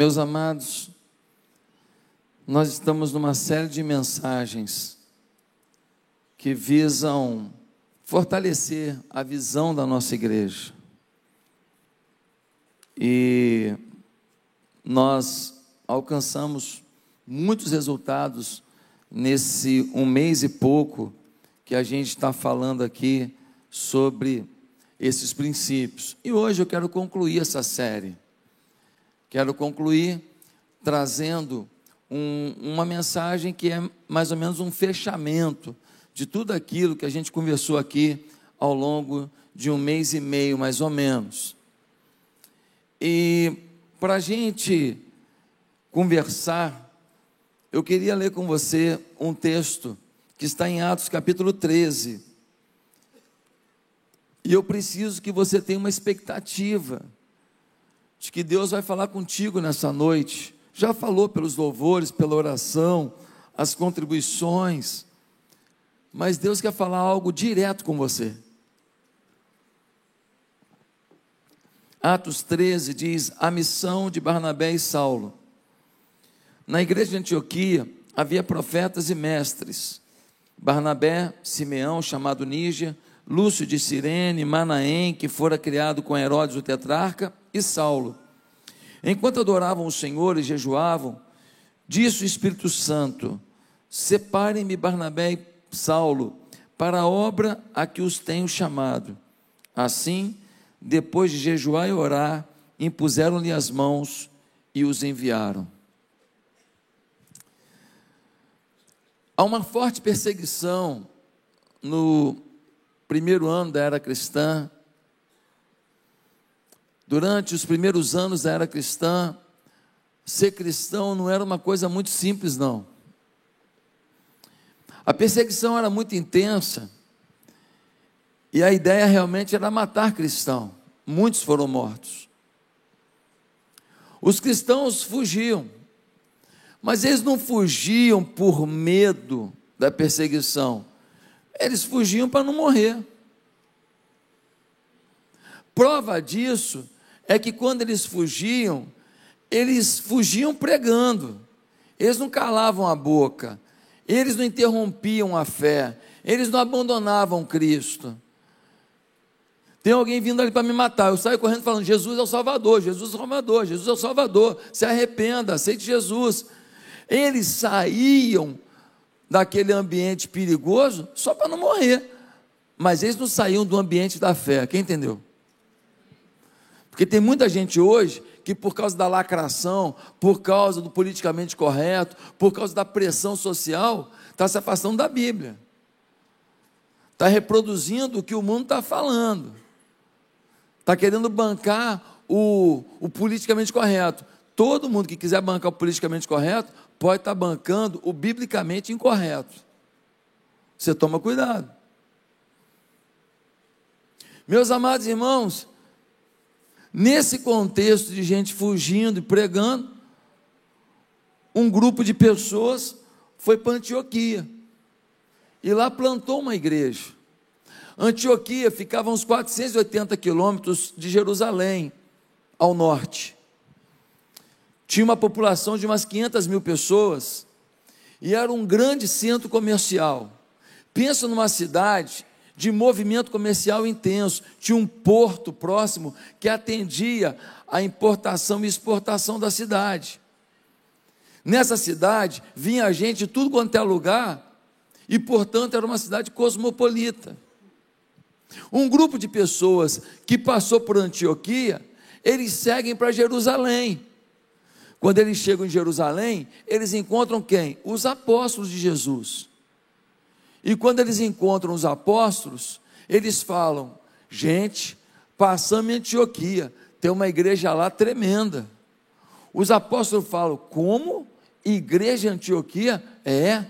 Meus amados, nós estamos numa série de mensagens que visam fortalecer a visão da nossa igreja. E nós alcançamos muitos resultados nesse um mês e pouco que a gente está falando aqui sobre esses princípios. E hoje eu quero concluir essa série. Quero concluir trazendo um, uma mensagem que é mais ou menos um fechamento de tudo aquilo que a gente conversou aqui ao longo de um mês e meio, mais ou menos. E para a gente conversar, eu queria ler com você um texto que está em Atos capítulo 13. E eu preciso que você tenha uma expectativa de que Deus vai falar contigo nessa noite. Já falou pelos louvores, pela oração, as contribuições, mas Deus quer falar algo direto com você. Atos 13 diz: a missão de Barnabé e Saulo. Na igreja de Antioquia havia profetas e mestres. Barnabé, Simeão, chamado Níger, Lúcio de Cirene, Manaém, que fora criado com Herodes o tetrarca, e Saulo. Enquanto adoravam o Senhor e jejuavam, disse o Espírito Santo: Separem-me Barnabé e Saulo para a obra a que os tenho chamado. Assim, depois de jejuar e orar, impuseram-lhe as mãos e os enviaram. Há uma forte perseguição no primeiro ano da era cristã Durante os primeiros anos da era cristã, ser cristão não era uma coisa muito simples, não. A perseguição era muito intensa e a ideia realmente era matar cristão. Muitos foram mortos. Os cristãos fugiam, mas eles não fugiam por medo da perseguição, eles fugiam para não morrer. Prova disso é que quando eles fugiam, eles fugiam pregando, eles não calavam a boca, eles não interrompiam a fé, eles não abandonavam Cristo. Tem alguém vindo ali para me matar. Eu saio correndo falando: Jesus é o Salvador, Jesus é o Salvador, Jesus é o Salvador. Se arrependa, aceite Jesus. Eles saíam daquele ambiente perigoso só para não morrer. Mas eles não saíam do ambiente da fé. Quem entendeu? Porque tem muita gente hoje que, por causa da lacração, por causa do politicamente correto, por causa da pressão social, está se afastando da Bíblia. Está reproduzindo o que o mundo está falando. Está querendo bancar o, o politicamente correto. Todo mundo que quiser bancar o politicamente correto pode estar tá bancando o biblicamente incorreto. Você toma cuidado. Meus amados irmãos, Nesse contexto de gente fugindo e pregando, um grupo de pessoas foi para Antioquia e lá plantou uma igreja. Antioquia ficava uns 480 quilômetros de Jerusalém, ao norte. Tinha uma população de umas 500 mil pessoas e era um grande centro comercial. Pensa numa cidade de movimento comercial intenso. Tinha um porto próximo que atendia a importação e exportação da cidade. Nessa cidade vinha gente de tudo quanto é lugar e, portanto, era uma cidade cosmopolita. Um grupo de pessoas que passou por Antioquia, eles seguem para Jerusalém. Quando eles chegam em Jerusalém, eles encontram quem? Os apóstolos de Jesus. E quando eles encontram os apóstolos, eles falam: gente, passamos em Antioquia, tem uma igreja lá tremenda. Os apóstolos falam: como? Igreja Antioquia? É,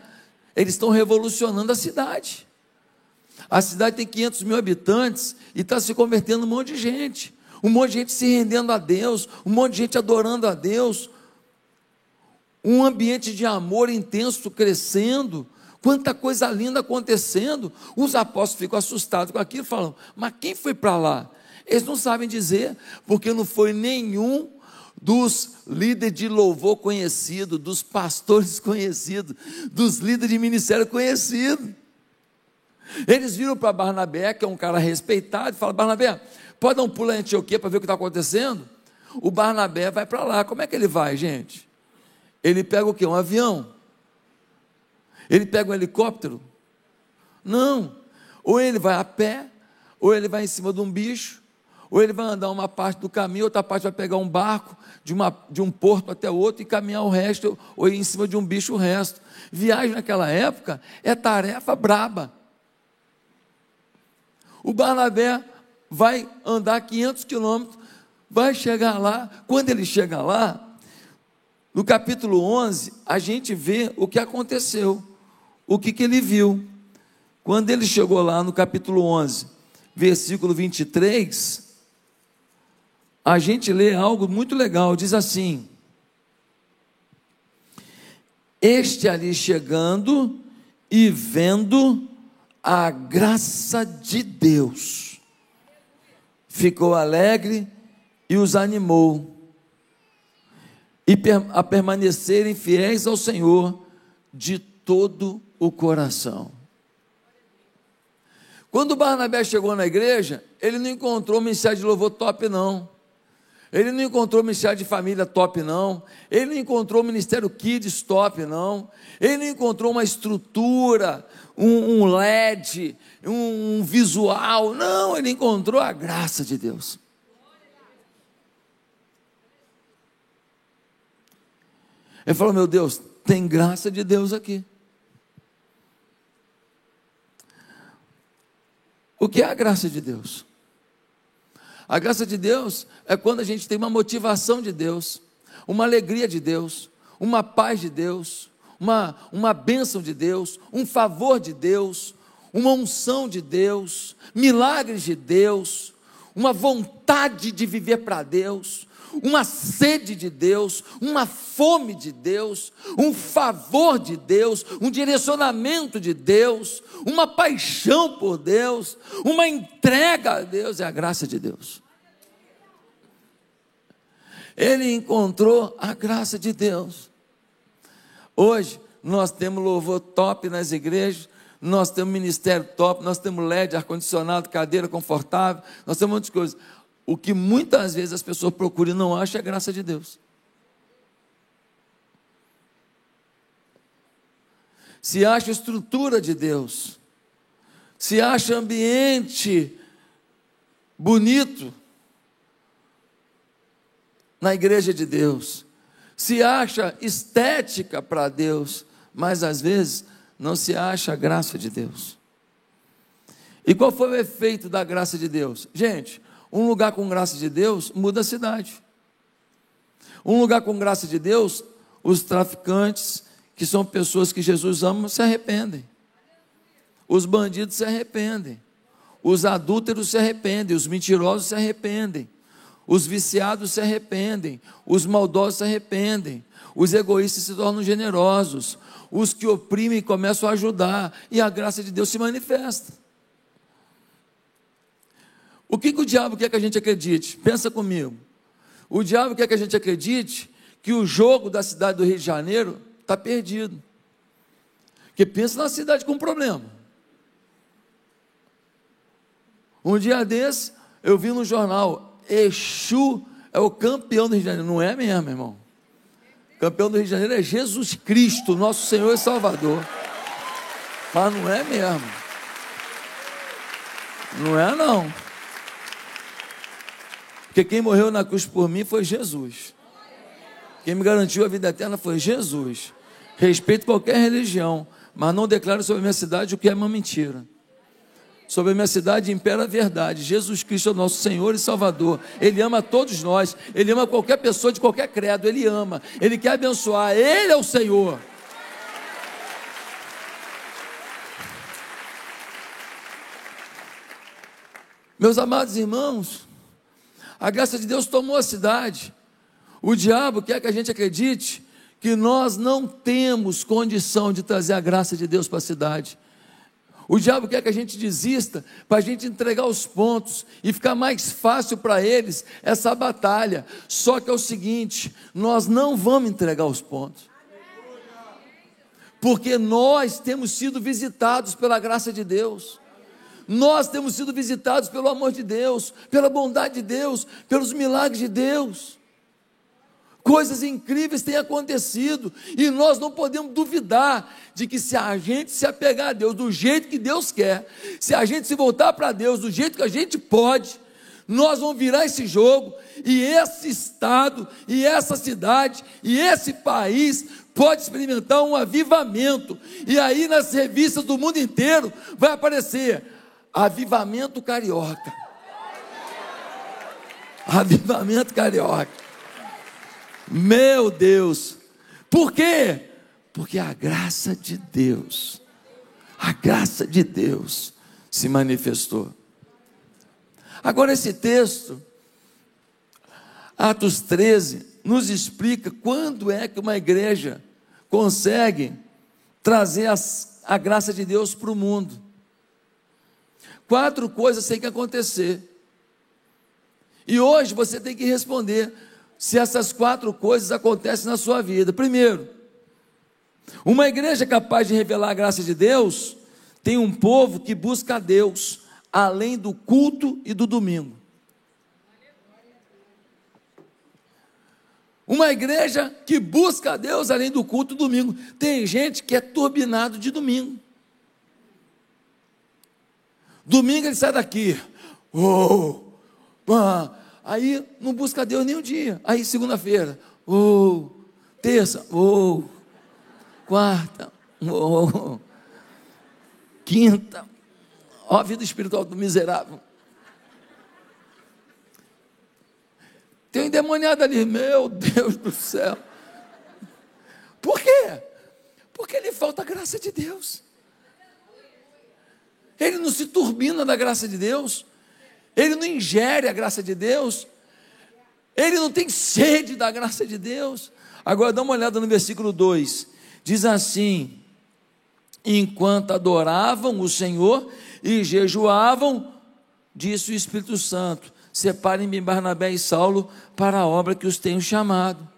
eles estão revolucionando a cidade. A cidade tem 500 mil habitantes e está se convertendo um monte de gente. Um monte de gente se rendendo a Deus, um monte de gente adorando a Deus. Um ambiente de amor intenso crescendo, Quanta coisa linda acontecendo. Os apóstolos ficam assustados com aquilo e falam: Mas quem foi para lá? Eles não sabem dizer, porque não foi nenhum dos líderes de louvor conhecido, dos pastores conhecidos, dos líderes de ministério conhecido. Eles viram para Barnabé, que é um cara respeitado, e falaram: Barnabé, pode dar um pulo em Antioquia para ver o que está acontecendo? O Barnabé vai para lá. Como é que ele vai, gente? Ele pega o quê? Um avião? Ele pega um helicóptero? Não. Ou ele vai a pé, ou ele vai em cima de um bicho, ou ele vai andar uma parte do caminho, outra parte vai pegar um barco de, uma, de um porto até outro e caminhar o resto, ou ir em cima de um bicho o resto. Viagem naquela época é tarefa braba. O Barnabé vai andar 500 quilômetros, vai chegar lá. Quando ele chega lá, no capítulo 11, a gente vê o que aconteceu, o que, que ele viu. Quando ele chegou lá no capítulo 11, versículo 23, a gente lê algo muito legal, diz assim: Este ali chegando e vendo a graça de Deus, ficou alegre e os animou e a permanecerem fiéis ao Senhor de todo coração. Quando Barnabé chegou na igreja, ele não encontrou ministério de louvor top, não. Ele não encontrou ministério de família top, não. Ele não encontrou ministério kids top, não. Ele não encontrou uma estrutura, um, um LED, um, um visual. Não, ele encontrou a graça de Deus. Ele falou: Meu Deus, tem graça de Deus aqui. Que é a graça de Deus? A graça de Deus é quando a gente tem uma motivação de Deus, uma alegria de Deus, uma paz de Deus, uma, uma bênção de Deus, um favor de Deus, uma unção de Deus, milagres de Deus, uma vontade de viver para Deus, uma sede de Deus, uma fome de Deus, um favor de Deus, um direcionamento de Deus, uma paixão por Deus, uma entrega a Deus, é a graça de Deus. Ele encontrou a graça de Deus. Hoje, nós temos louvor top nas igrejas, nós temos ministério top, nós temos LED, ar-condicionado, cadeira confortável, nós temos muitas coisas. O que muitas vezes as pessoas procuram e não acham é a graça de Deus. Se acha estrutura de Deus, se acha ambiente bonito na igreja de Deus, se acha estética para Deus, mas às vezes não se acha a graça de Deus. E qual foi o efeito da graça de Deus? Gente, um lugar com graça de Deus muda a cidade. Um lugar com graça de Deus, os traficantes, que são pessoas que Jesus ama, se arrependem. Os bandidos se arrependem. Os adúlteros se arrependem. Os mentirosos se arrependem. Os viciados se arrependem. Os maldosos se arrependem. Os egoístas se tornam generosos. Os que oprimem começam a ajudar. E a graça de Deus se manifesta. O que, que o diabo quer que a gente acredite? Pensa comigo. O diabo quer que a gente acredite que o jogo da cidade do Rio de Janeiro está perdido. Porque pensa na cidade com problema. Um dia desse, eu vi no jornal, Exu é o campeão do Rio de Janeiro. Não é mesmo, irmão. campeão do Rio de Janeiro é Jesus Cristo, nosso Senhor e Salvador. Mas não é mesmo. Não é não. Porque quem morreu na cruz por mim foi Jesus. Quem me garantiu a vida eterna foi Jesus. Respeito qualquer religião, mas não declaro sobre a minha cidade o que é uma mentira. Sobre a minha cidade impera a verdade. Jesus Cristo é o nosso Senhor e Salvador. Ele ama todos nós. Ele ama qualquer pessoa de qualquer credo. Ele ama. Ele quer abençoar. Ele é o Senhor. Meus amados irmãos, a graça de Deus tomou a cidade. O diabo quer que a gente acredite que nós não temos condição de trazer a graça de Deus para a cidade. O diabo quer que a gente desista para a gente entregar os pontos e ficar mais fácil para eles essa batalha. Só que é o seguinte: nós não vamos entregar os pontos. Porque nós temos sido visitados pela graça de Deus. Nós temos sido visitados pelo amor de Deus, pela bondade de Deus, pelos milagres de Deus. Coisas incríveis têm acontecido e nós não podemos duvidar de que se a gente se apegar a Deus do jeito que Deus quer, se a gente se voltar para Deus do jeito que a gente pode, nós vamos virar esse jogo e esse estado e essa cidade e esse país pode experimentar um avivamento. E aí nas revistas do mundo inteiro vai aparecer avivamento carioca. Avivamento carioca. Meu Deus. Por quê? Porque a graça de Deus, a graça de Deus se manifestou. Agora, esse texto, Atos 13, nos explica quando é que uma igreja consegue trazer as, a graça de Deus para o mundo. Quatro coisas têm que acontecer. E hoje você tem que responder se essas quatro coisas acontecem na sua vida. Primeiro, uma igreja capaz de revelar a graça de Deus tem um povo que busca a Deus além do culto e do domingo. Uma igreja que busca a Deus além do culto e do domingo. Tem gente que é turbinado de domingo. Domingo ele sai daqui. Oh, ah, Aí não busca Deus nem um dia. Aí segunda-feira, oh, terça, oh, quarta, oh, quinta. Ó a vida espiritual do miserável. Tem um endemoniado ali, meu Deus do céu. Por quê? Porque lhe falta a graça de Deus. Ele não se turbina da graça de Deus ele não ingere a graça de Deus, ele não tem sede da graça de Deus. Agora dá uma olhada no versículo 2: diz assim: enquanto adoravam o Senhor e jejuavam, disse o Espírito Santo: separem-me Barnabé e Saulo para a obra que os tenho chamado.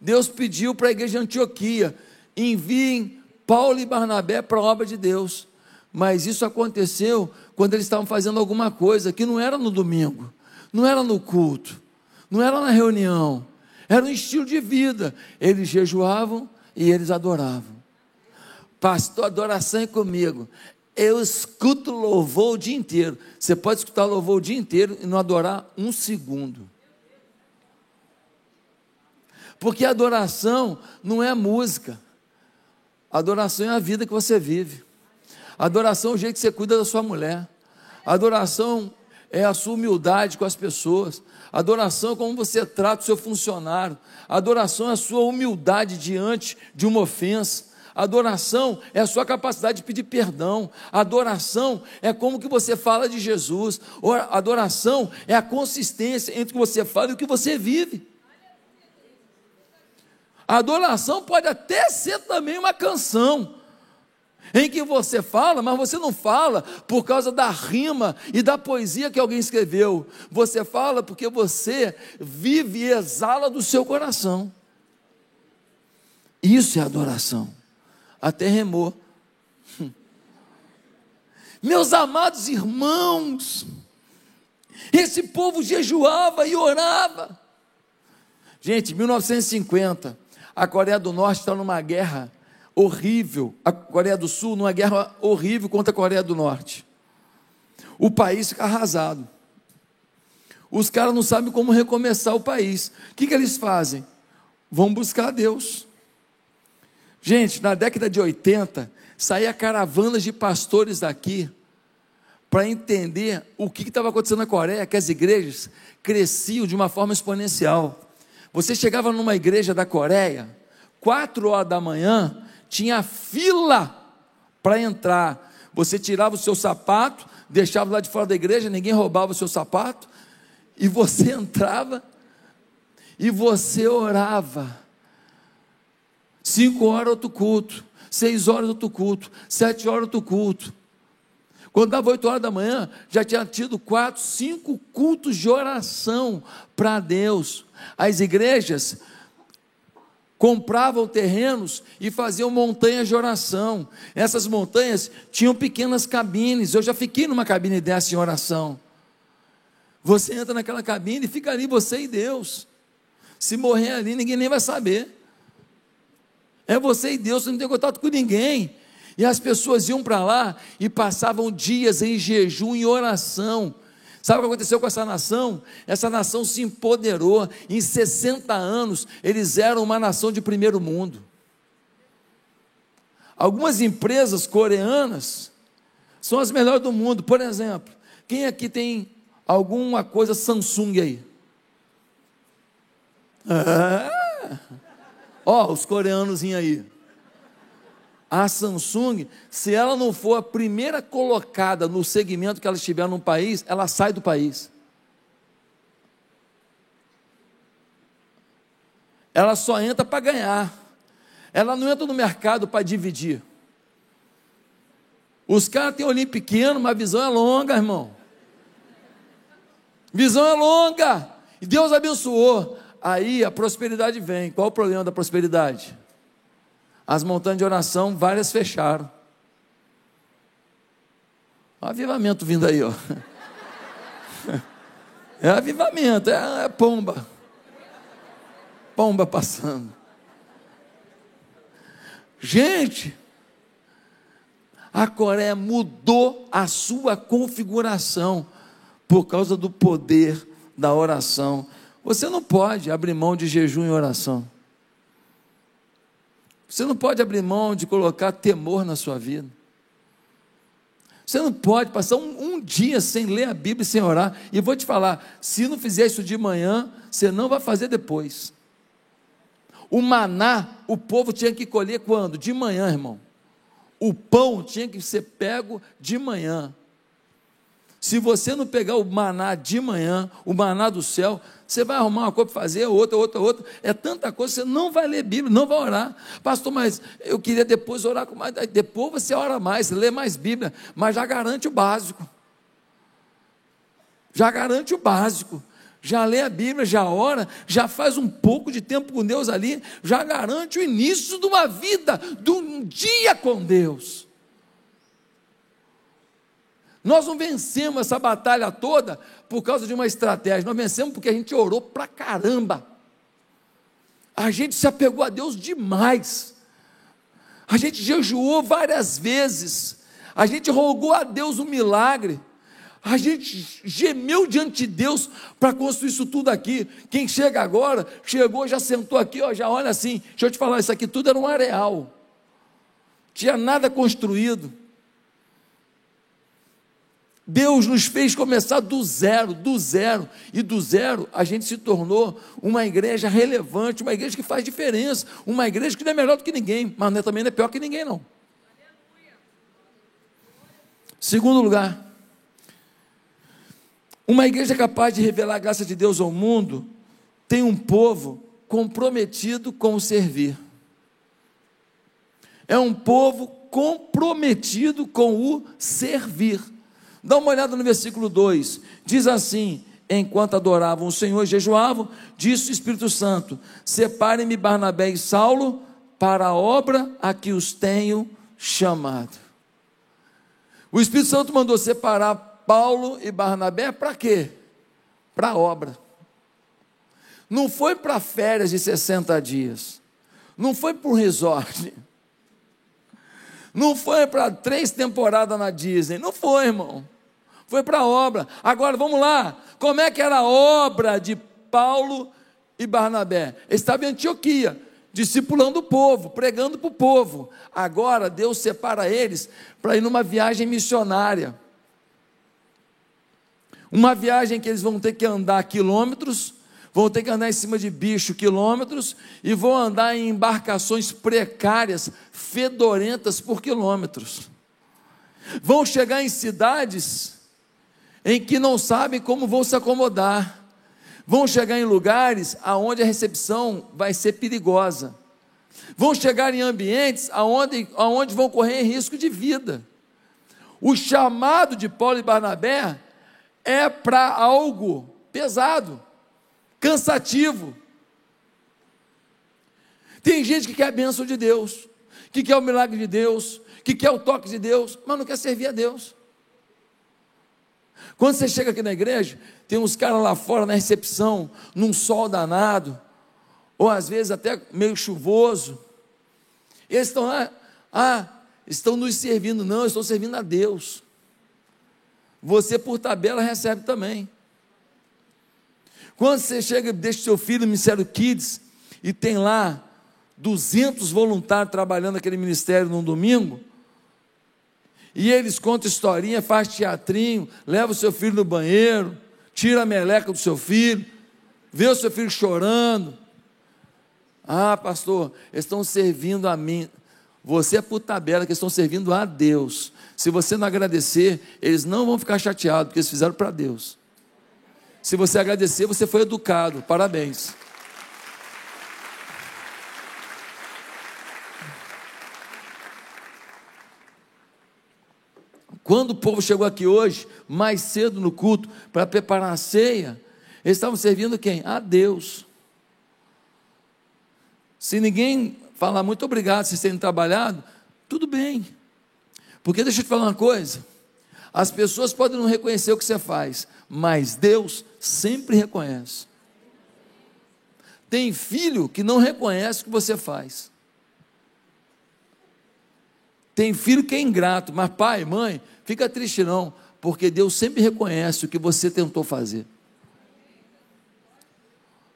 Deus pediu para a igreja de Antioquia: enviem Paulo e Barnabé para a obra de Deus. Mas isso aconteceu quando eles estavam fazendo alguma coisa que não era no domingo, não era no culto, não era na reunião, era um estilo de vida. Eles jejuavam e eles adoravam. Pastor, adoração é comigo. Eu escuto louvor o dia inteiro. Você pode escutar louvor o dia inteiro e não adorar um segundo. Porque adoração não é música. Adoração é a vida que você vive. Adoração é o jeito que você cuida da sua mulher. Adoração é a sua humildade com as pessoas. Adoração é como você trata o seu funcionário. Adoração é a sua humildade diante de uma ofensa. Adoração é a sua capacidade de pedir perdão. Adoração é como que você fala de Jesus. Adoração é a consistência entre o que você fala e o que você vive. adoração pode até ser também uma canção em que você fala, mas você não fala por causa da rima e da poesia que alguém escreveu. Você fala porque você vive e exala do seu coração. Isso é adoração. Até remou. Meus amados irmãos, esse povo jejuava e orava. Gente, 1950, a Coreia do Norte está numa guerra horrível, a Coreia do Sul, numa guerra horrível contra a Coreia do Norte. O país fica arrasado. Os caras não sabem como recomeçar o país. O que, que eles fazem? Vão buscar Deus. Gente, na década de 80, saía caravanas de pastores daqui para entender o que estava acontecendo na Coreia, que as igrejas cresciam de uma forma exponencial. Você chegava numa igreja da Coreia, quatro horas da manhã, tinha fila para entrar. Você tirava o seu sapato, deixava lá de fora da igreja, ninguém roubava o seu sapato, e você entrava e você orava. Cinco horas outro culto, seis horas outro culto, sete horas outro culto. Quando dava 8 horas da manhã, já tinha tido quatro, cinco cultos de oração para Deus. As igrejas compravam terrenos e faziam montanhas de oração. Essas montanhas tinham pequenas cabines. Eu já fiquei numa cabine dessa em oração. Você entra naquela cabine e fica ali você e Deus. Se morrer ali, ninguém nem vai saber. É você e Deus, você não tem contato com ninguém. E as pessoas iam para lá e passavam dias em jejum e oração. Sabe o que aconteceu com essa nação? Essa nação se empoderou. Em 60 anos, eles eram uma nação de primeiro mundo. Algumas empresas coreanas são as melhores do mundo. Por exemplo, quem aqui tem alguma coisa Samsung aí? Ah, ó, os coreanos aí a Samsung, se ela não for a primeira colocada no segmento que ela estiver no país, ela sai do país. Ela só entra para ganhar. Ela não entra no mercado para dividir. Os caras têm olhinho pequeno, mas a visão é longa, irmão. Visão é longa. E Deus abençoou. Aí a prosperidade vem. Qual o problema da prosperidade? As montanhas de oração, várias fecharam. Olha o avivamento vindo aí, ó. É avivamento, é, é pomba. Pomba passando. Gente, a Coreia mudou a sua configuração por causa do poder da oração. Você não pode abrir mão de jejum e oração. Você não pode abrir mão de colocar temor na sua vida. Você não pode passar um, um, dia sem ler a Bíblia, sem orar. E vou te falar: se não fizer isso de manhã, você não vai fazer depois. O maná, o povo tinha que colher quando? De manhã, irmão. O pão tinha que ser pego de manhã. Se você não pegar o maná de manhã, o maná do céu, você vai arrumar uma coisa para fazer, outra, outra, outra. É tanta coisa, você não vai ler Bíblia, não vai orar. Pastor, mas eu queria depois orar com mais. Depois você ora mais, lê mais Bíblia, mas já garante o básico. Já garante o básico. Já lê a Bíblia, já ora, já faz um pouco de tempo com Deus ali, já garante o início de uma vida, de um dia com Deus. Nós não vencemos essa batalha toda por causa de uma estratégia, nós vencemos porque a gente orou pra caramba. A gente se apegou a Deus demais. A gente jejuou várias vezes. A gente rogou a Deus um milagre. A gente gemeu diante de Deus para construir isso tudo aqui. Quem chega agora, chegou, já sentou aqui, ó, já olha assim. Deixa eu te falar, isso aqui tudo era um areal. Tinha nada construído. Deus nos fez começar do zero, do zero, e do zero a gente se tornou uma igreja relevante, uma igreja que faz diferença, uma igreja que não é melhor do que ninguém, mas é, também não é pior que ninguém, não. Segundo lugar, uma igreja capaz de revelar a graça de Deus ao mundo tem um povo comprometido com o servir. É um povo comprometido com o servir. Dá uma olhada no versículo 2: diz assim: Enquanto adoravam o Senhor e jejuavam, disse o Espírito Santo: Separem-me Barnabé e Saulo para a obra a que os tenho chamado. O Espírito Santo mandou separar Paulo e Barnabé para quê? Para a obra. Não foi para férias de 60 dias. Não foi para um resort. Não foi para três temporadas na Disney. Não foi, irmão foi para a obra. Agora vamos lá, como é que era a obra de Paulo e Barnabé? Eles estavam em Antioquia, discipulando o povo, pregando para o povo. Agora Deus separa eles para ir numa viagem missionária. Uma viagem que eles vão ter que andar quilômetros, vão ter que andar em cima de bicho quilômetros e vão andar em embarcações precárias, fedorentas por quilômetros. Vão chegar em cidades em que não sabem como vão se acomodar. Vão chegar em lugares aonde a recepção vai ser perigosa. Vão chegar em ambientes aonde, aonde vão correr risco de vida. O chamado de Paulo e Barnabé é para algo pesado, cansativo. Tem gente que quer a bênção de Deus, que quer o milagre de Deus, que quer o toque de Deus, mas não quer servir a Deus. Quando você chega aqui na igreja, tem uns caras lá fora na recepção, num sol danado, ou às vezes até meio chuvoso. Eles estão lá, ah, estão nos servindo, não, estão servindo a Deus. Você, por tabela, recebe também. Quando você chega e deixa seu filho no Ministério Kids e tem lá 200 voluntários trabalhando naquele ministério num domingo, e eles contam historinha, faz teatrinho, leva o seu filho no banheiro, tira a meleca do seu filho, vê o seu filho chorando. Ah, pastor, eles estão servindo a mim. Você é por tabela que estão servindo a Deus. Se você não agradecer, eles não vão ficar chateados, porque eles fizeram para Deus. Se você agradecer, você foi educado. Parabéns. Quando o povo chegou aqui hoje, mais cedo no culto, para preparar a ceia, eles estavam servindo quem? A Deus. Se ninguém falar muito obrigado vocês terem trabalhado, tudo bem. Porque deixa eu te falar uma coisa: as pessoas podem não reconhecer o que você faz, mas Deus sempre reconhece. Tem filho que não reconhece o que você faz. Tem filho que é ingrato, mas pai, mãe, fica triste não, porque Deus sempre reconhece o que você tentou fazer.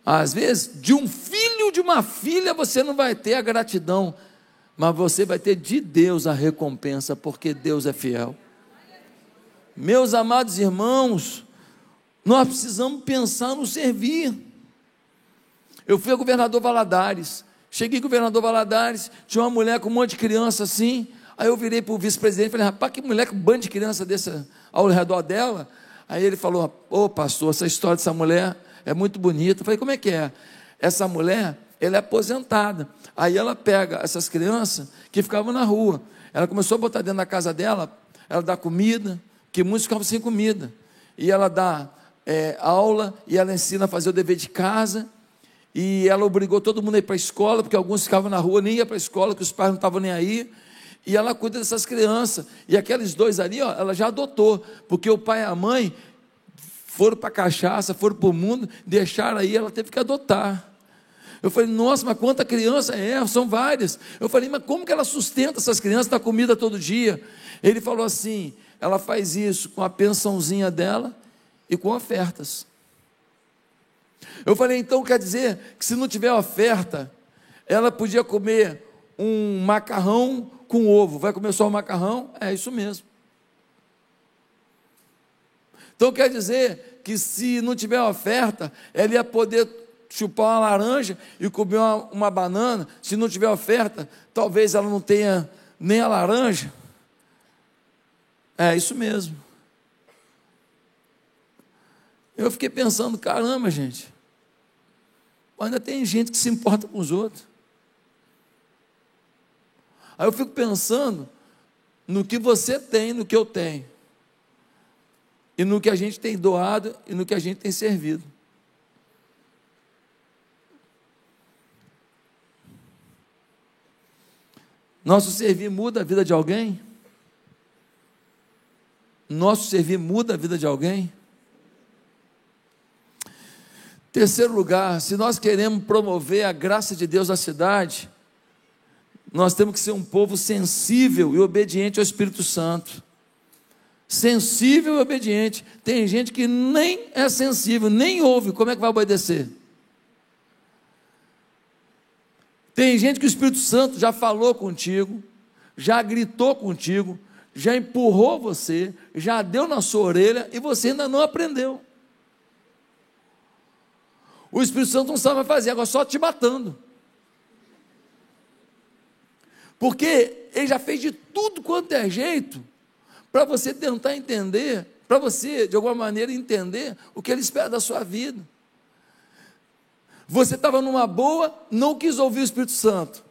Às vezes, de um filho, de uma filha, você não vai ter a gratidão, mas você vai ter de Deus a recompensa, porque Deus é fiel. Meus amados irmãos, nós precisamos pensar no servir. Eu fui a governador Valadares, cheguei governador Valadares, tinha uma mulher com um monte de criança assim, Aí eu virei para o vice-presidente e falei, rapaz, que mulher com um bando de criança desse ao redor dela. Aí ele falou, ô oh, pastor, essa história dessa mulher é muito bonita. Eu falei, como é que é? Essa mulher, ela é aposentada. Aí ela pega essas crianças que ficavam na rua. Ela começou a botar dentro da casa dela, ela dá comida, que muitos ficavam sem comida. E ela dá é, aula, e ela ensina a fazer o dever de casa. E ela obrigou todo mundo a ir para a escola, porque alguns ficavam na rua, nem ia para a escola, que os pais não estavam nem aí e ela cuida dessas crianças. E aqueles dois ali, ó, ela já adotou, porque o pai e a mãe foram para a cachaça, foram para o mundo, deixaram aí, ela teve que adotar. Eu falei, nossa, mas quanta criança é? São várias. Eu falei, mas como que ela sustenta essas crianças, dá comida todo dia? Ele falou assim: ela faz isso com a pensãozinha dela e com ofertas. Eu falei, então quer dizer que se não tiver oferta, ela podia comer um macarrão com ovo. Vai comer só o macarrão? É isso mesmo. Então quer dizer que se não tiver oferta, ela ia poder chupar uma laranja e comer uma, uma banana. Se não tiver oferta, talvez ela não tenha nem a laranja. É isso mesmo. Eu fiquei pensando, caramba, gente. Ainda tem gente que se importa com os outros. Aí eu fico pensando no que você tem, no que eu tenho, e no que a gente tem doado e no que a gente tem servido. Nosso servir muda a vida de alguém? Nosso servir muda a vida de alguém? Terceiro lugar, se nós queremos promover a graça de Deus na cidade, nós temos que ser um povo sensível e obediente ao Espírito Santo. Sensível e obediente. Tem gente que nem é sensível, nem ouve, como é que vai obedecer? Tem gente que o Espírito Santo já falou contigo, já gritou contigo, já empurrou você, já deu na sua orelha e você ainda não aprendeu. O Espírito Santo não sabe fazer, agora só te matando. Porque ele já fez de tudo quanto é jeito para você tentar entender, para você, de alguma maneira, entender o que ele espera da sua vida. Você estava numa boa, não quis ouvir o Espírito Santo.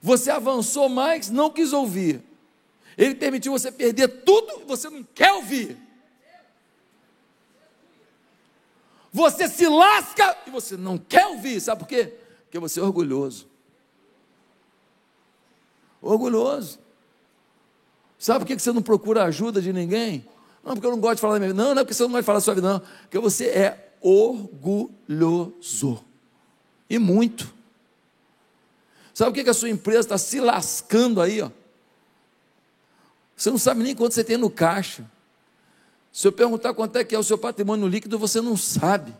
Você avançou mais, não quis ouvir. Ele permitiu você perder tudo você não quer ouvir. Você se lasca e você não quer ouvir. Sabe por quê? Porque você é orgulhoso. Orgulhoso. Sabe por que você não procura ajuda de ninguém? Não, porque eu não gosto de falar da minha vida. Não, não é porque você não de falar da sua vida, não. Porque você é orgulhoso. E muito. Sabe o que, que a sua empresa está se lascando aí? Ó? Você não sabe nem quanto você tem no caixa. Se eu perguntar quanto é que é o seu patrimônio líquido, você não sabe.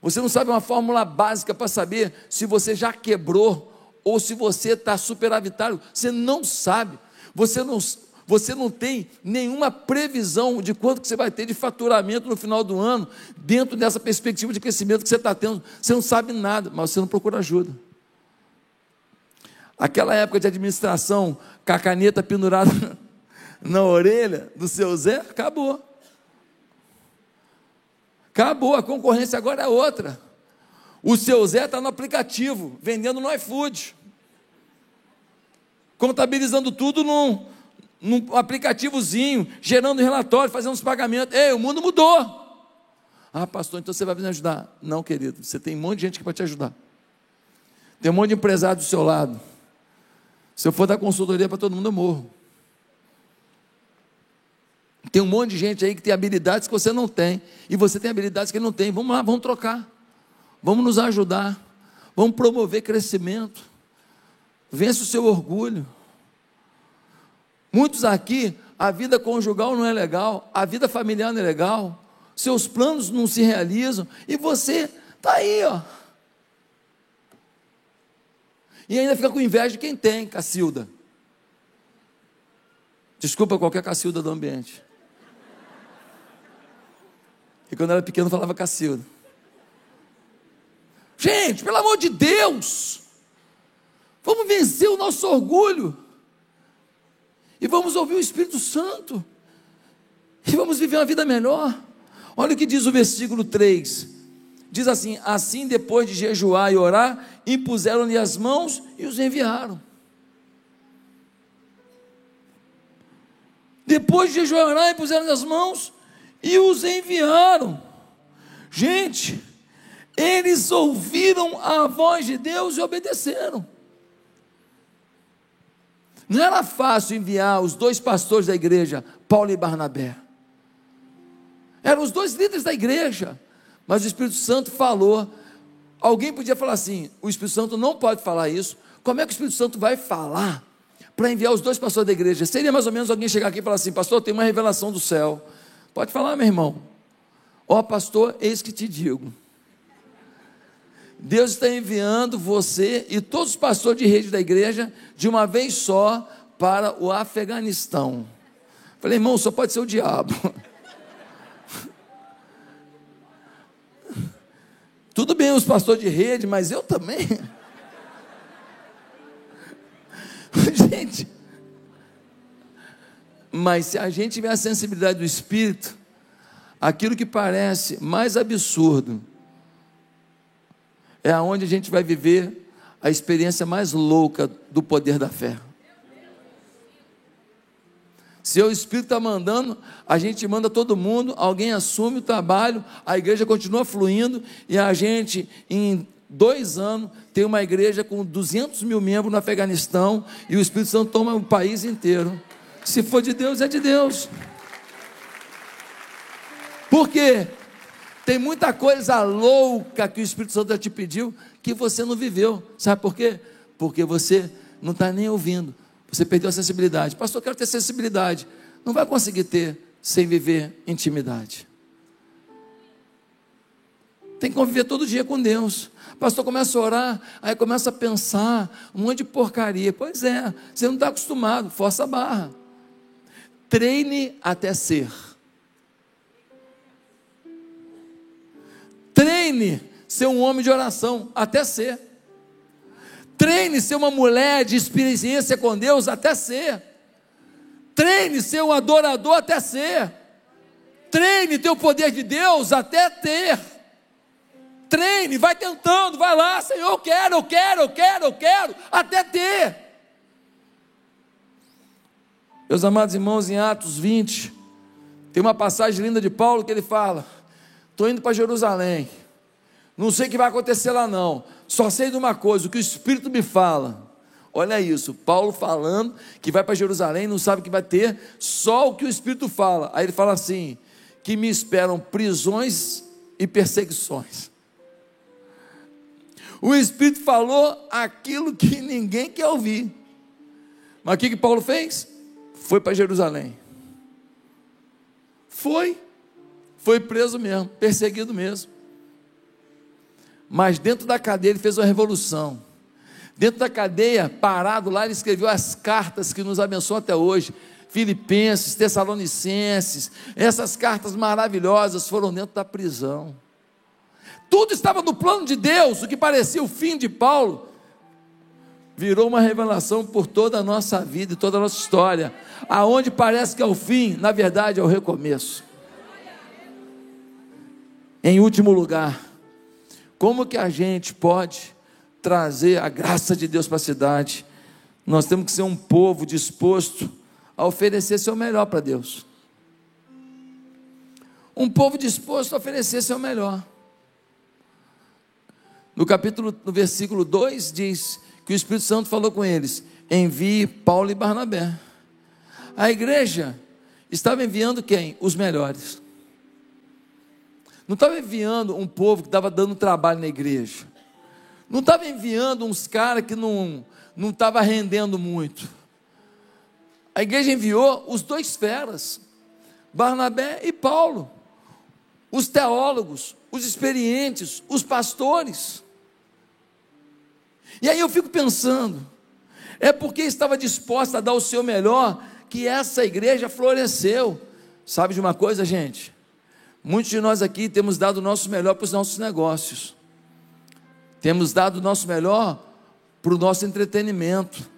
Você não sabe uma fórmula básica para saber se você já quebrou ou se você está superavitário. Você não sabe. Você não, você não tem nenhuma previsão de quanto que você vai ter de faturamento no final do ano, dentro dessa perspectiva de crescimento que você está tendo. Você não sabe nada, mas você não procura ajuda. Aquela época de administração, com a caneta pendurada na orelha do seu Zé, acabou. Acabou, a concorrência agora é outra. O seu Zé está no aplicativo, vendendo no iFood, contabilizando tudo num, num aplicativozinho, gerando relatório, fazendo os pagamentos. Ei, o mundo mudou. Ah, pastor, então você vai me ajudar? Não, querido, você tem um monte de gente que vai te ajudar. Tem um monte de empresário do seu lado. Se eu for dar consultoria para todo mundo, eu morro. Tem um monte de gente aí que tem habilidades que você não tem, e você tem habilidades que ele não tem. Vamos lá, vamos trocar. Vamos nos ajudar. Vamos promover crescimento. Vence o seu orgulho. Muitos aqui, a vida conjugal não é legal, a vida familiar não é legal, seus planos não se realizam, e você está aí, ó. E ainda fica com inveja de quem tem, Cacilda. Desculpa qualquer Cacilda do ambiente. E quando era pequeno falava Cacilda. Gente, pelo amor de Deus, vamos vencer o nosso orgulho. E vamos ouvir o Espírito Santo. E vamos viver uma vida melhor. Olha o que diz o versículo 3. Diz assim: Assim, depois de jejuar e orar, impuseram-lhe as mãos e os enviaram. Depois de jejuar e orar, impuseram-lhe as mãos e os enviaram. Gente, eles ouviram a voz de Deus e obedeceram. Não era fácil enviar os dois pastores da igreja, Paulo e Barnabé. Eram os dois líderes da igreja. Mas o Espírito Santo falou. Alguém podia falar assim: o Espírito Santo não pode falar isso. Como é que o Espírito Santo vai falar para enviar os dois pastores da igreja? Seria mais ou menos alguém chegar aqui e falar assim: Pastor, tem uma revelação do céu. Pode falar, meu irmão. Ó, oh, pastor, eis que te digo. Deus está enviando você e todos os pastores de rede da igreja de uma vez só para o Afeganistão. Falei, irmão, só pode ser o diabo. Tudo bem os pastores de rede, mas eu também. gente, mas se a gente tiver a sensibilidade do Espírito, aquilo que parece mais absurdo é aonde a gente vai viver a experiência mais louca do poder da fé. Se o Espírito está mandando, a gente manda todo mundo, alguém assume o trabalho, a igreja continua fluindo e a gente, em dois anos, tem uma igreja com 200 mil membros no Afeganistão e o Espírito Santo toma o país inteiro. Se for de Deus, é de Deus. Por quê? Tem muita coisa louca que o Espírito Santo já te pediu que você não viveu. Sabe por quê? Porque você não está nem ouvindo. Você perdeu a sensibilidade. Pastor, eu quero ter sensibilidade. Não vai conseguir ter sem viver intimidade. Tem que conviver todo dia com Deus. Pastor começa a orar, aí começa a pensar um monte de porcaria. Pois é, você não está acostumado, força a barra. Treine até ser. Treine ser um homem de oração até ser. Treine ser uma mulher de experiência com Deus até ser. Treine ser um adorador até ser. Treine ter o poder de Deus até ter. Treine, vai tentando, vai lá, Senhor, eu quero, eu quero, eu quero, eu quero, até ter. Meus amados irmãos, em Atos 20, tem uma passagem linda de Paulo que ele fala: Estou indo para Jerusalém, não sei o que vai acontecer lá, não, só sei de uma coisa, o que o Espírito me fala. Olha isso, Paulo falando que vai para Jerusalém, não sabe o que vai ter, só o que o Espírito fala. Aí ele fala assim: que me esperam prisões e perseguições. O Espírito falou aquilo que ninguém quer ouvir. Mas o que, que Paulo fez? Foi para Jerusalém. Foi. Foi preso mesmo, perseguido mesmo. Mas dentro da cadeia ele fez uma revolução. Dentro da cadeia, parado lá, ele escreveu as cartas que nos abençoam até hoje. Filipenses, Tessalonicenses, essas cartas maravilhosas foram dentro da prisão. Tudo estava no plano de Deus, o que parecia o fim de Paulo, virou uma revelação por toda a nossa vida e toda a nossa história. Aonde parece que é o fim, na verdade é o recomeço. Em último lugar, como que a gente pode trazer a graça de Deus para a cidade? Nós temos que ser um povo disposto a oferecer seu melhor para Deus. Um povo disposto a oferecer seu melhor. No capítulo, no versículo 2 diz que o Espírito Santo falou com eles: envie Paulo e Barnabé. A igreja estava enviando quem? Os melhores. Não estava enviando um povo que estava dando trabalho na igreja. Não estava enviando uns caras que não não estava rendendo muito. A igreja enviou os dois feras, Barnabé e Paulo, os teólogos, os experientes, os pastores. E aí eu fico pensando, é porque estava disposta a dar o seu melhor que essa igreja floresceu. Sabe de uma coisa, gente? Muitos de nós aqui temos dado o nosso melhor para os nossos negócios, temos dado o nosso melhor para o nosso entretenimento,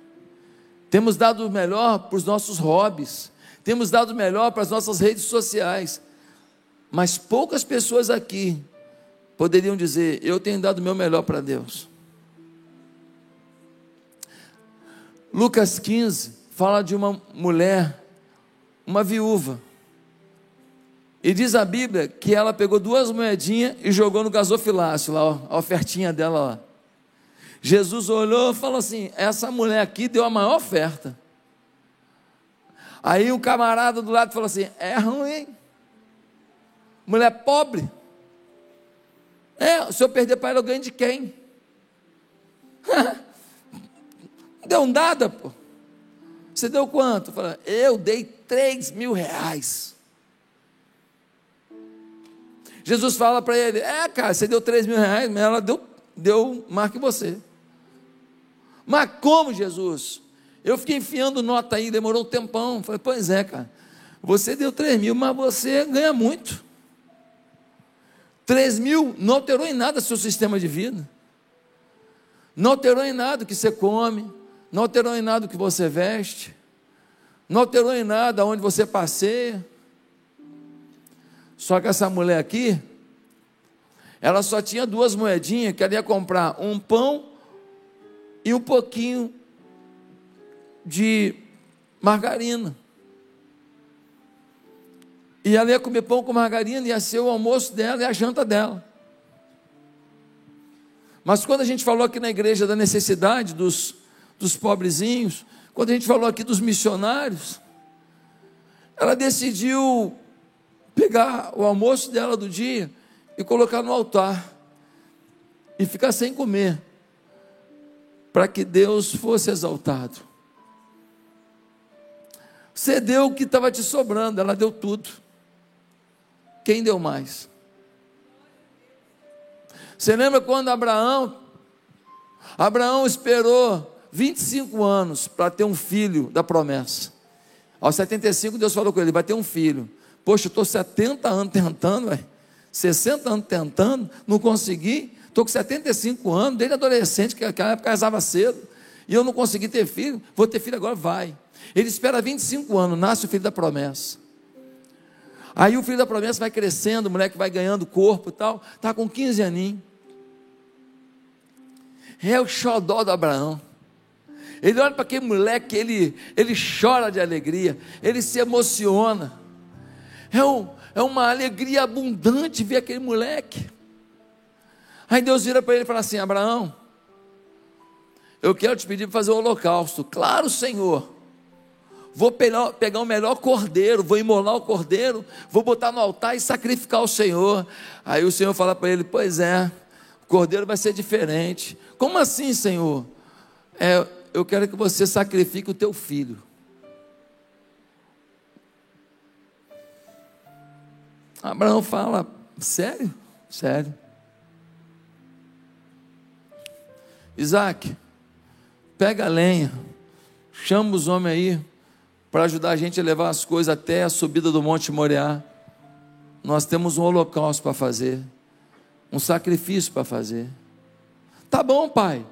temos dado o melhor para os nossos hobbies, temos dado o melhor para as nossas redes sociais, mas poucas pessoas aqui poderiam dizer: Eu tenho dado o meu melhor para Deus. Lucas 15 fala de uma mulher, uma viúva. E diz a Bíblia que ela pegou duas moedinhas e jogou no gasofilácio, lá, ó, a ofertinha dela lá. Jesus olhou e falou assim: essa mulher aqui deu a maior oferta. Aí o camarada do lado falou assim: é ruim. Mulher pobre. É, se eu perder para ela, eu ganho de quem? Deu nada, pô. Você deu quanto? Fala, eu dei três mil reais. Jesus fala para ele: É, cara, você deu três mil reais, mas ela deu, deu mais que você. Mas como, Jesus? Eu fiquei enfiando nota aí, demorou um tempão. Falei, pois é, cara. Você deu três mil, mas você ganha muito. Três mil não alterou em nada seu sistema de vida. Não alterou em nada o que você come, não alterou em nada o que você veste, não alterou em nada onde você passeia. Só que essa mulher aqui, ela só tinha duas moedinhas que ela ia comprar um pão e um pouquinho de margarina. E ela ia comer pão com margarina, ia ser o almoço dela e a janta dela. Mas quando a gente falou aqui na igreja da necessidade dos dos pobrezinhos, quando a gente falou aqui dos missionários, ela decidiu pegar o almoço dela do dia e colocar no altar e ficar sem comer, para que Deus fosse exaltado. Você deu o que estava te sobrando, ela deu tudo. Quem deu mais? Você lembra quando Abraão, Abraão esperou 25 anos para ter um filho da promessa. Aos 75, Deus falou com ele: vai ter um filho. Poxa, eu estou 70 anos tentando, véio. 60 anos tentando, não consegui. Estou com 75 anos, desde adolescente, que naquela época casava cedo, e eu não consegui ter filho. Vou ter filho agora, vai. Ele espera 25 anos, nasce o filho da promessa. Aí o filho da promessa vai crescendo, o moleque vai ganhando corpo e tal, está com 15 aninhos. É o xodó do Abraão. Ele olha para aquele moleque, ele, ele chora de alegria, ele se emociona. É, um, é uma alegria abundante ver aquele moleque. Aí Deus vira para ele e fala assim: Abraão, eu quero te pedir para fazer o holocausto. Claro, Senhor. Vou pegar o melhor cordeiro, vou imolar o cordeiro, vou botar no altar e sacrificar o Senhor. Aí o Senhor fala para ele: Pois é, o cordeiro vai ser diferente. Como assim, Senhor? É, eu quero que você sacrifique o teu filho. Abraão fala: Sério? Sério. Isaac, pega a lenha, chama os homens aí para ajudar a gente a levar as coisas até a subida do Monte Moriá. Nós temos um holocausto para fazer, um sacrifício para fazer. Tá bom, pai.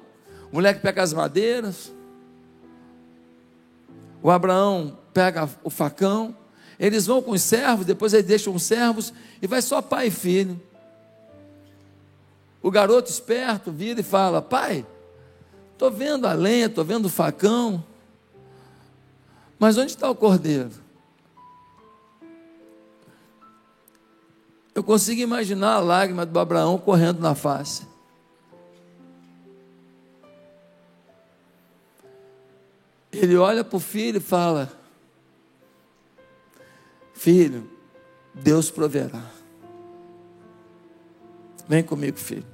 O moleque pega as madeiras, o Abraão pega o facão, eles vão com os servos, depois eles deixam os servos e vai só pai e filho. O garoto esperto vira e fala: Pai, estou vendo a lenha, estou vendo o facão, mas onde está o cordeiro? Eu consigo imaginar a lágrima do Abraão correndo na face. Ele olha para o filho e fala: Filho, Deus proverá. Vem comigo, filho.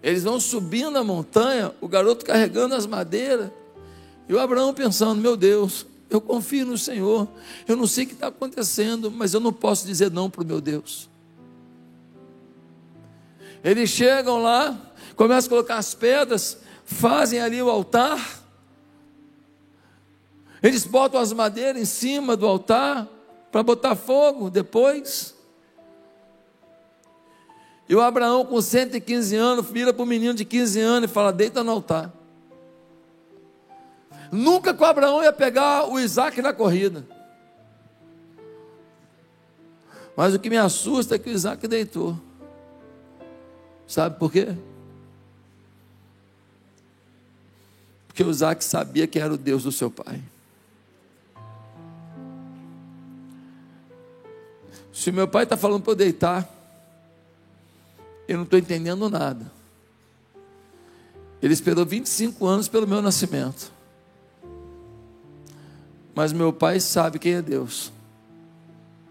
Eles vão subindo a montanha, o garoto carregando as madeiras, e o Abraão pensando: Meu Deus, eu confio no Senhor, eu não sei o que está acontecendo, mas eu não posso dizer não para o meu Deus. Eles chegam lá, começam a colocar as pedras, fazem ali o altar, eles botam as madeiras em cima do altar para botar fogo depois. E o Abraão, com 115 anos, vira para o menino de 15 anos e fala: Deita no altar. Nunca o Abraão ia pegar o Isaac na corrida. Mas o que me assusta é que o Isaac deitou. Sabe por quê? Porque o Isaac sabia que era o Deus do seu pai. Se meu pai está falando para eu deitar, eu não estou entendendo nada. Ele esperou 25 anos pelo meu nascimento. Mas meu pai sabe quem é Deus.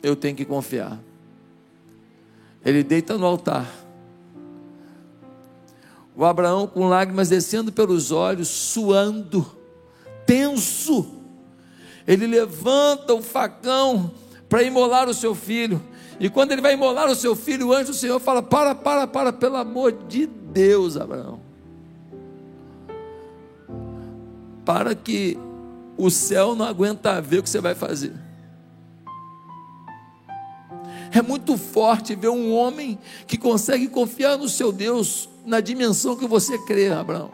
Eu tenho que confiar. Ele deita no altar o Abraão com lágrimas descendo pelos olhos, suando, tenso. Ele levanta o facão para imolar o seu filho. E quando ele vai imolar o seu filho, o anjo do Senhor fala: Para, para, para, pelo amor de Deus, Abraão. Para que o céu não aguenta ver o que você vai fazer. É muito forte ver um homem que consegue confiar no seu Deus na dimensão que você crê, Abraão.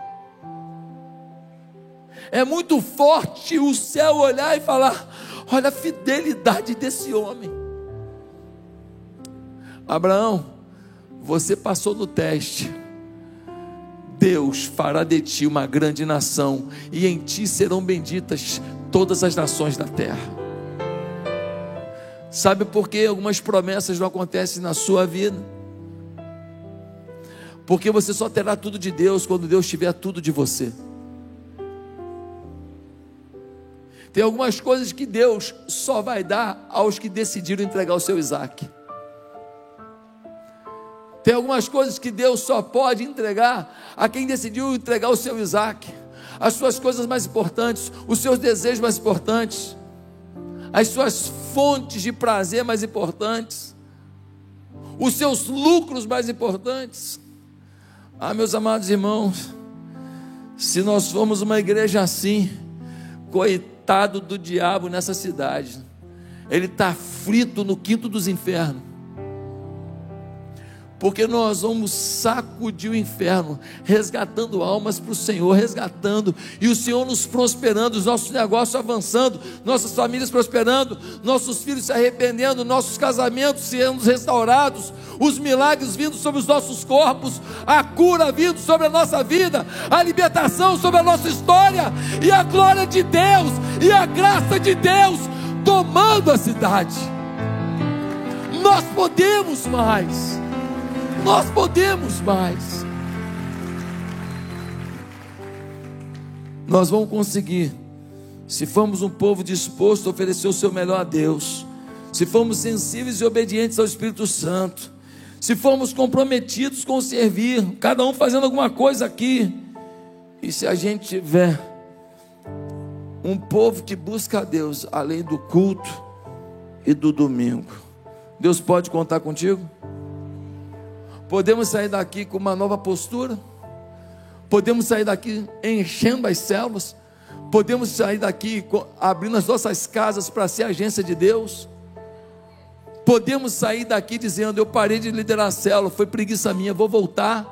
É muito forte o céu olhar e falar: olha a fidelidade desse homem. Abraão, você passou no teste. Deus fará de ti uma grande nação, e em ti serão benditas todas as nações da terra. Sabe por que algumas promessas não acontecem na sua vida? Porque você só terá tudo de Deus quando Deus tiver tudo de você. Tem algumas coisas que Deus só vai dar aos que decidiram entregar o seu Isaac. Tem algumas coisas que Deus só pode entregar a quem decidiu entregar o seu Isaac. As suas coisas mais importantes, os seus desejos mais importantes, as suas fontes de prazer mais importantes, os seus lucros mais importantes. Ah, meus amados irmãos, se nós formos uma igreja assim, coitado do diabo nessa cidade, ele está frito no quinto dos infernos, porque nós vamos sacudir o inferno, resgatando almas para o Senhor, resgatando, e o Senhor nos prosperando, os nossos negócios avançando, nossas famílias prosperando, nossos filhos se arrependendo, nossos casamentos sendo restaurados, os milagres vindo sobre os nossos corpos, a cura vindo sobre a nossa vida, a libertação sobre a nossa história, e a glória de Deus, e a graça de Deus tomando a cidade. Nós podemos mais. Nós podemos mais. Nós vamos conseguir. Se formos um povo disposto a oferecer o seu melhor a Deus, se formos sensíveis e obedientes ao Espírito Santo, se formos comprometidos com servir, cada um fazendo alguma coisa aqui, e se a gente tiver um povo que busca a Deus além do culto e do domingo, Deus pode contar contigo? Podemos sair daqui com uma nova postura. Podemos sair daqui enchendo as células. Podemos sair daqui abrindo as nossas casas para ser agência de Deus. Podemos sair daqui dizendo: Eu parei de liderar a célula, foi preguiça minha, vou voltar.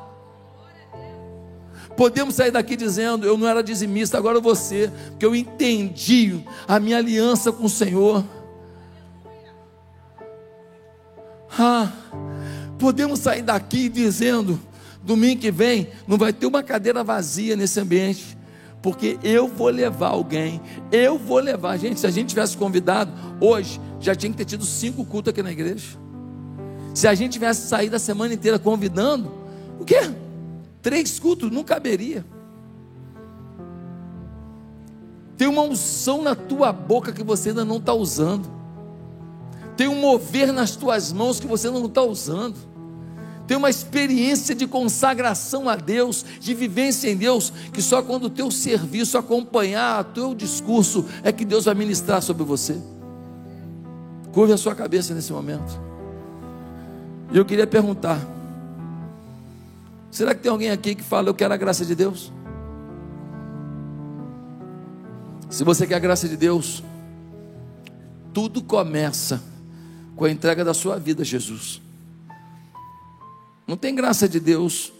Podemos sair daqui dizendo: Eu não era dizimista, agora você, porque eu entendi a minha aliança com o Senhor. Ah, Podemos sair daqui dizendo: domingo que vem não vai ter uma cadeira vazia nesse ambiente, porque eu vou levar alguém, eu vou levar. Gente, se a gente tivesse convidado hoje, já tinha que ter tido cinco cultos aqui na igreja. Se a gente tivesse saído a semana inteira convidando, o quê? Três cultos não caberia. Tem uma unção na tua boca que você ainda não está usando. Tem um mover nas tuas mãos que você não está usando tem uma experiência de consagração a Deus, de vivência em Deus, que só quando o teu serviço acompanhar o teu discurso é que Deus vai ministrar sobre você. Curve a sua cabeça nesse momento. E eu queria perguntar: será que tem alguém aqui que fala, eu quero a graça de Deus? Se você quer a graça de Deus, tudo começa com a entrega da sua vida a Jesus. Não tem graça de Deus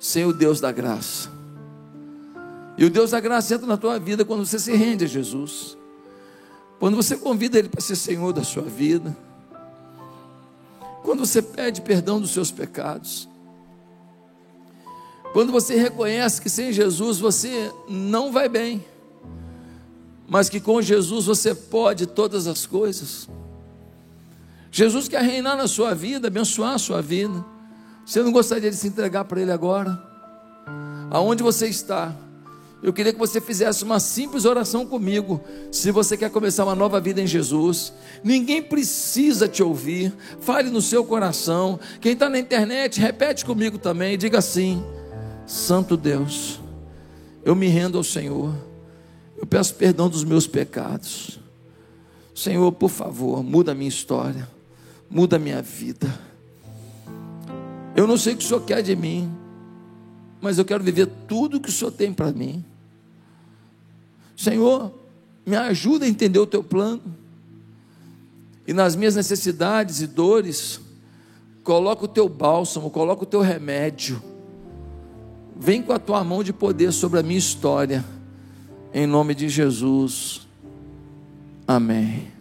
sem o Deus da graça. E o Deus da graça entra na tua vida quando você se rende a Jesus. Quando você convida Ele para ser Senhor da sua vida. Quando você pede perdão dos seus pecados. Quando você reconhece que sem Jesus você não vai bem. Mas que com Jesus você pode todas as coisas. Jesus quer reinar na sua vida, abençoar a sua vida. Você não gostaria de se entregar para Ele agora? Aonde você está? Eu queria que você fizesse uma simples oração comigo. Se você quer começar uma nova vida em Jesus, ninguém precisa te ouvir. Fale no seu coração. Quem está na internet, repete comigo também. Diga assim: Santo Deus, eu me rendo ao Senhor. Eu peço perdão dos meus pecados. Senhor, por favor, muda a minha história, muda a minha vida. Eu não sei o que o Senhor quer de mim, mas eu quero viver tudo que o Senhor tem para mim. Senhor, me ajuda a entender o teu plano. E nas minhas necessidades e dores, coloca o teu bálsamo, coloca o teu remédio. Vem com a tua mão de poder sobre a minha história. Em nome de Jesus. Amém.